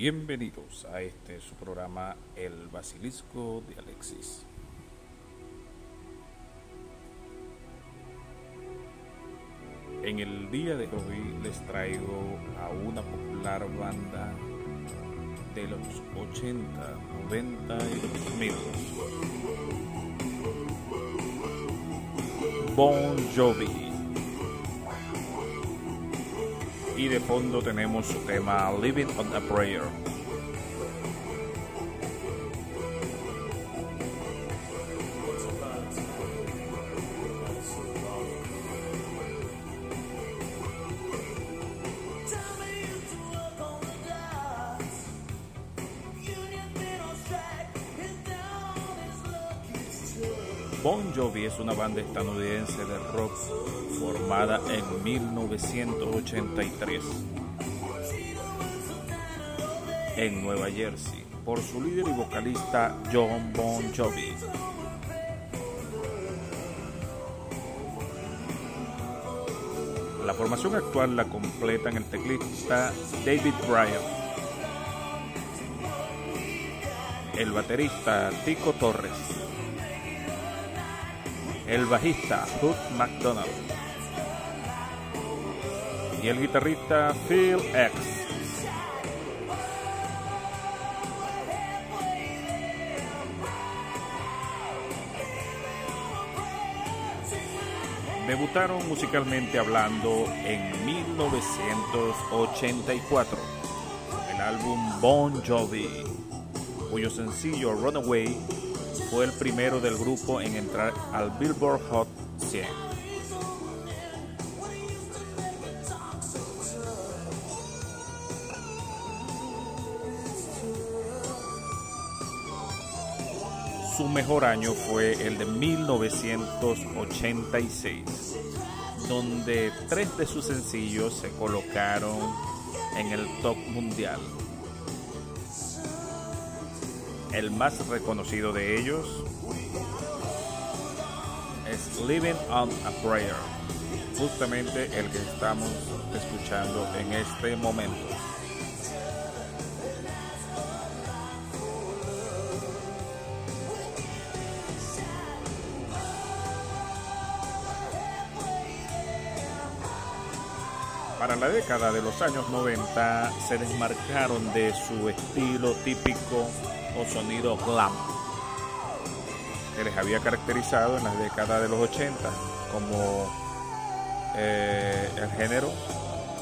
Bienvenidos a este su programa El Basilisco de Alexis. En el día de hoy les traigo a una popular banda de los 80, 90 y 2000. Bon Jovi. Y de fondo tenemos su tema Living on a Prayer. Es una banda estadounidense de rock formada en 1983 en Nueva Jersey por su líder y vocalista John Bon Jovi. La formación actual la completan el teclista David Bryan, el baterista Tico Torres, el bajista Hood McDonald y el guitarrista Phil X. Debutaron musicalmente hablando en 1984 con el álbum Bon Jovi, cuyo sencillo Runaway fue el primero del grupo en entrar al Billboard Hot 100. Su mejor año fue el de 1986, donde tres de sus sencillos se colocaron en el top mundial. El más reconocido de ellos es Living on a Prayer, justamente el que estamos escuchando en este momento. Para la década de los años 90 se desmarcaron de su estilo típico o sonido glam. que les había caracterizado en la década de los 80 como eh, el género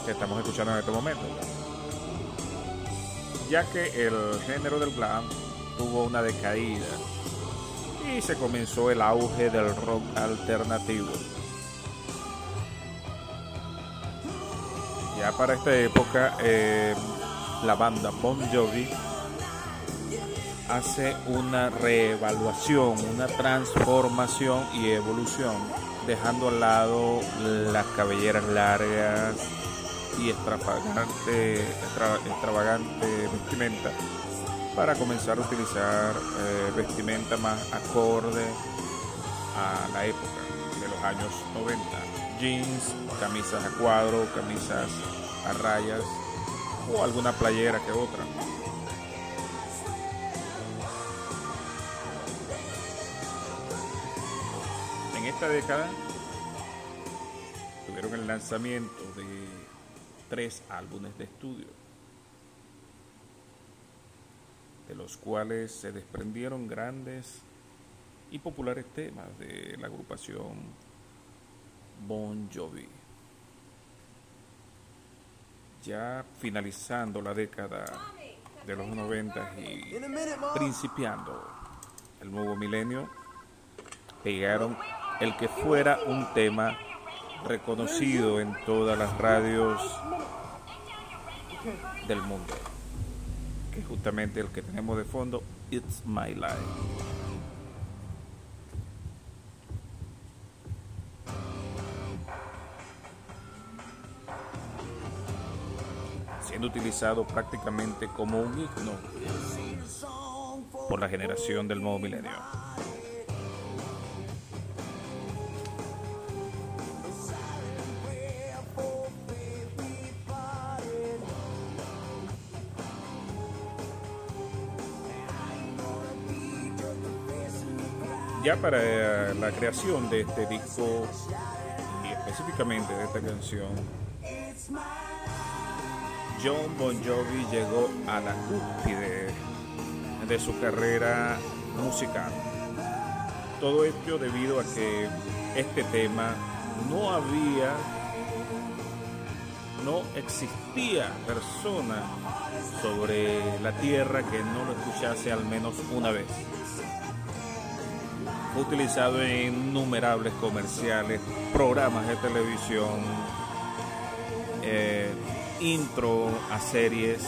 que estamos escuchando en este momento. Ya que el género del glam tuvo una decaída y se comenzó el auge del rock alternativo. Ya para esta época eh, la banda Bon Jovi hace una reevaluación, una transformación y evolución, dejando al lado las cabelleras largas y extravagante, extra, extravagante vestimenta para comenzar a utilizar eh, vestimenta más acorde a la época de los años 90. Jeans, camisas a cuadro, camisas a rayas o alguna playera que otra. Esta década tuvieron el lanzamiento de tres álbumes de estudio, de los cuales se desprendieron grandes y populares temas de la agrupación Bon Jovi. Ya finalizando la década de los 90 y principiando el nuevo milenio, pegaron el que fuera un tema reconocido en todas las radios del mundo, que es justamente el que tenemos de fondo, It's My Life. siendo utilizado prácticamente como un himno por la generación del nuevo milenio. Ya para la creación de este disco y específicamente de esta canción, John Bon Jovi llegó a la cúspide de su carrera musical. Todo esto debido a que este tema no había, no existía persona sobre la tierra que no lo escuchase al menos una vez. Utilizado en innumerables comerciales, programas de televisión, eh, intro a series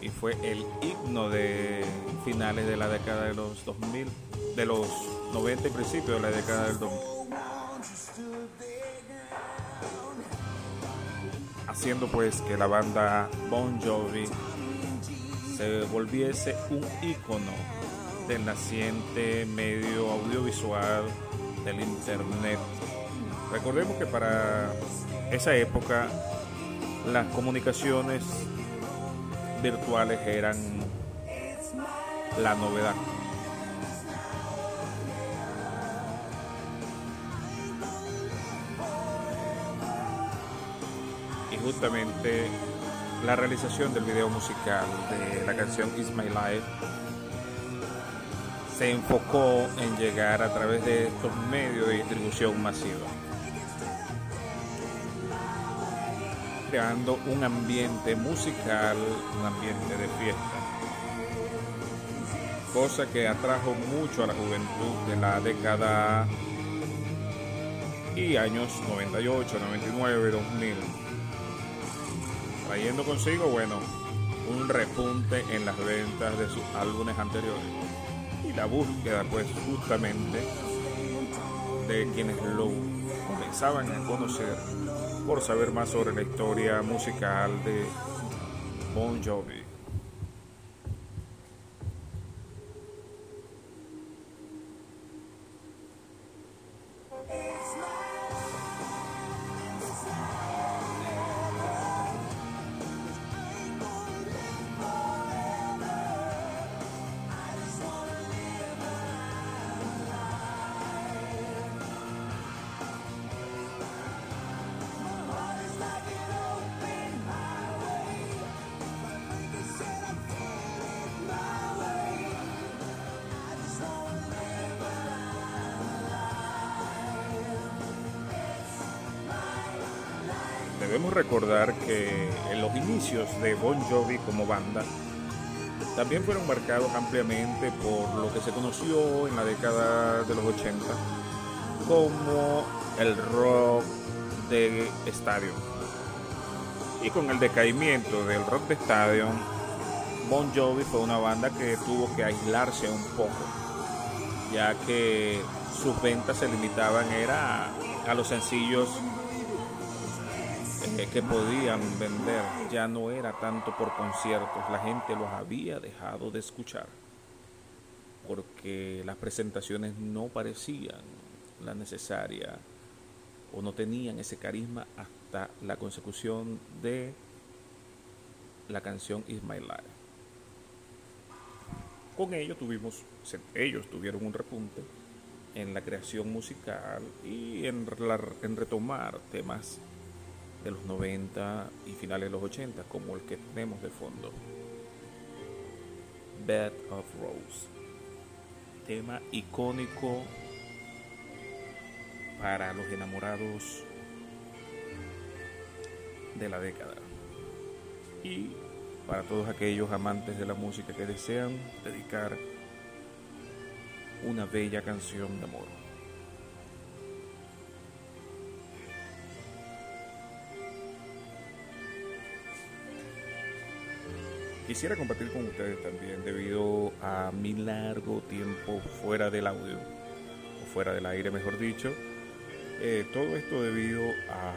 y fue el himno de finales de la década de los 2000, de los 90 y principios de la década del 2000. Haciendo pues que la banda Bon Jovi se volviese un ícono del naciente medio audiovisual del internet. Recordemos que para esa época las comunicaciones virtuales eran la novedad. Y justamente la realización del video musical de la canción Is My Life se enfocó en llegar a través de estos medios de distribución masiva. creando un ambiente musical, un ambiente de fiesta. Cosa que atrajo mucho a la juventud de la década y años 98, 99, 2000. Trayendo consigo, bueno, un repunte en las ventas de sus álbumes anteriores y la búsqueda pues justamente de quienes lo comenzaban a conocer por saber más sobre la historia musical de Bon Jovi. Recordar que en los inicios de Bon Jovi como banda también fueron marcados ampliamente por lo que se conoció en la década de los 80 como el rock de estadio. Y con el decaimiento del rock de estadio, Bon Jovi fue una banda que tuvo que aislarse un poco, ya que sus ventas se limitaban era a los sencillos que podían vender ya no era tanto por conciertos, la gente los había dejado de escuchar porque las presentaciones no parecían la necesaria o no tenían ese carisma hasta la consecución de la canción Is My Life. Con ello tuvimos, ellos tuvieron un repunte en la creación musical y en retomar temas de los 90 y finales de los 80, como el que tenemos de fondo. Bed of Rose. Tema icónico para los enamorados de la década. Y para todos aquellos amantes de la música que desean dedicar una bella canción de amor. Quisiera compartir con ustedes también, debido a mi largo tiempo fuera del audio, o fuera del aire mejor dicho, eh, todo esto debido a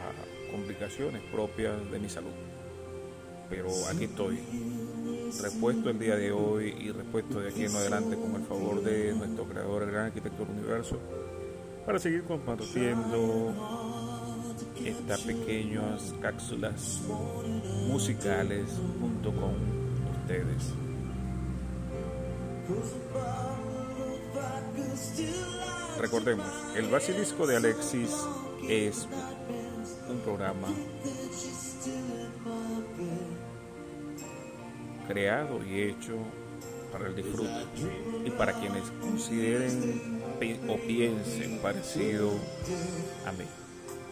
complicaciones propias de mi salud. Pero aquí estoy, repuesto el día de hoy y repuesto de aquí en adelante con el favor de nuestro creador, el gran arquitecto del universo, para seguir compartiendo estas pequeñas cápsulas musicales junto con ustedes. Recordemos, el Basilisco de Alexis es un programa creado y hecho para el disfrute y para quienes consideren o piensen parecido a mí,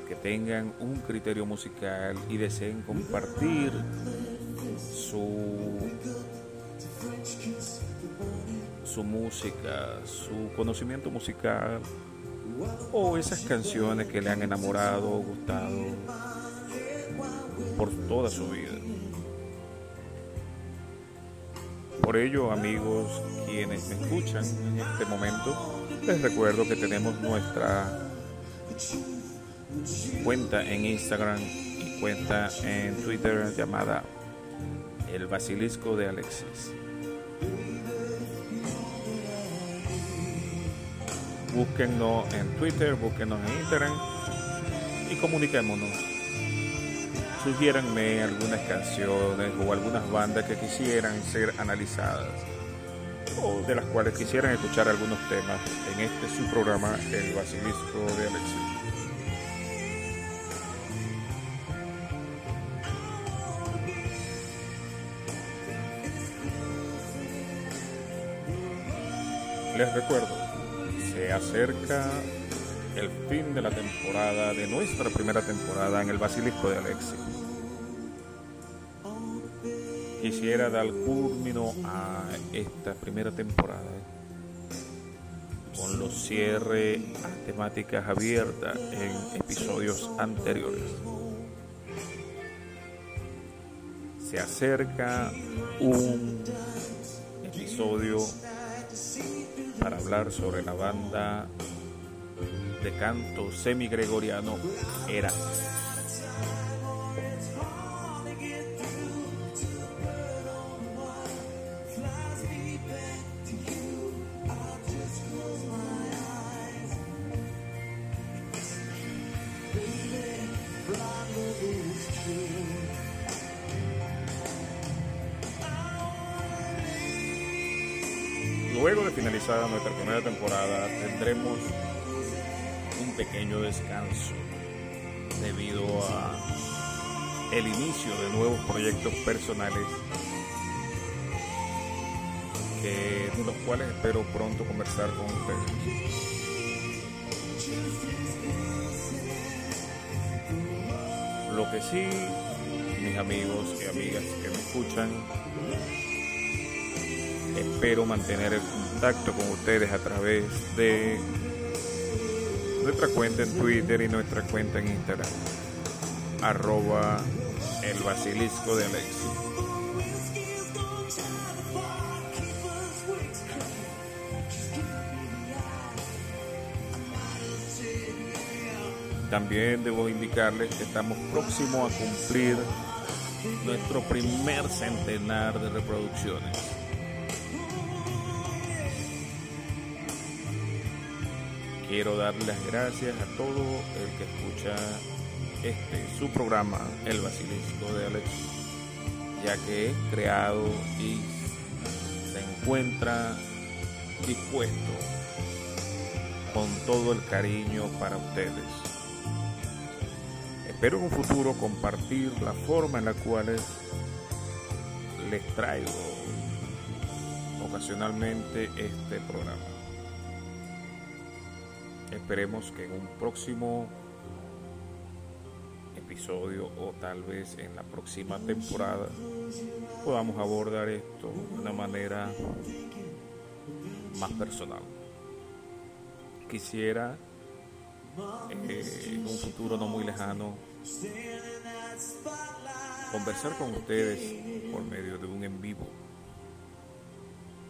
que tengan un criterio musical y deseen compartir su su música, su conocimiento musical o esas canciones que le han enamorado o gustado por toda su vida. Por ello, amigos, quienes me escuchan en este momento, les recuerdo que tenemos nuestra cuenta en Instagram y cuenta en Twitter llamada El Basilisco de Alexis. Búsquennos en Twitter, búsquenos en Instagram y comuniquémonos. Sugiéranme algunas canciones o algunas bandas que quisieran ser analizadas o de las cuales quisieran escuchar algunos temas en este su programa El Basilisco de Alexis. Les recuerdo se acerca el fin de la temporada, de nuestra primera temporada en el Basilisco de Alexis. Quisiera dar culmino a esta primera temporada con los cierres a temáticas abiertas en episodios anteriores. Se acerca un episodio para hablar sobre la banda de canto semi-gregoriano Era. Luego de finalizada nuestra primera temporada tendremos un pequeño descanso debido a el inicio de nuevos proyectos personales de los cuales espero pronto conversar con ustedes. Lo que sí, mis amigos y amigas que me escuchan, espero mantener el contacto con ustedes a través de nuestra cuenta en Twitter y nuestra cuenta en Instagram. Arroba basilisco de Alexis. También debo indicarles que estamos próximos a cumplir nuestro primer centenar de reproducciones. Quiero darle las gracias a todo el que escucha este su programa El Basilisco de Alex, ya que es creado y se encuentra dispuesto con todo el cariño para ustedes. Espero en un futuro compartir la forma en la cual les traigo ocasionalmente este programa. Esperemos que en un próximo episodio o tal vez en la próxima temporada podamos abordar esto de una manera más personal. Quisiera eh, en un futuro no muy lejano conversar con ustedes por medio de un en vivo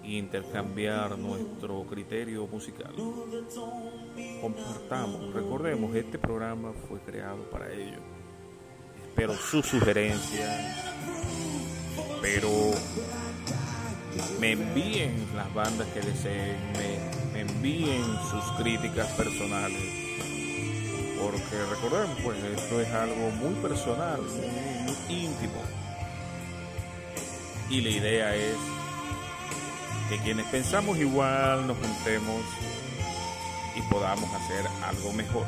intercambiar nuestro criterio musical. Compartamos, recordemos, este programa fue creado para ello. Espero sus sugerencias, pero me envíen las bandas que deseen, me, envíen sus críticas personales, porque recordemos, pues esto es algo muy personal, muy íntimo. Y la idea es que quienes pensamos igual nos juntemos y podamos hacer algo mejor.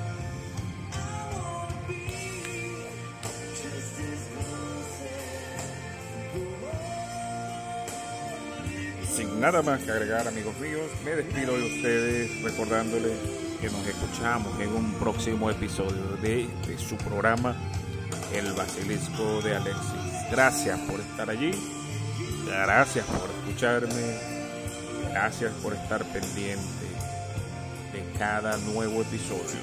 Sin nada más que agregar amigos míos, me despido de ustedes recordándoles que nos escuchamos en un próximo episodio de, de su programa El Basilisco de Alexis. Gracias por estar allí, gracias por escucharme, gracias por estar pendiente de cada nuevo episodio.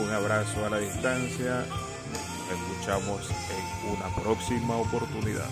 Un abrazo a la distancia, nos escuchamos en una próxima oportunidad.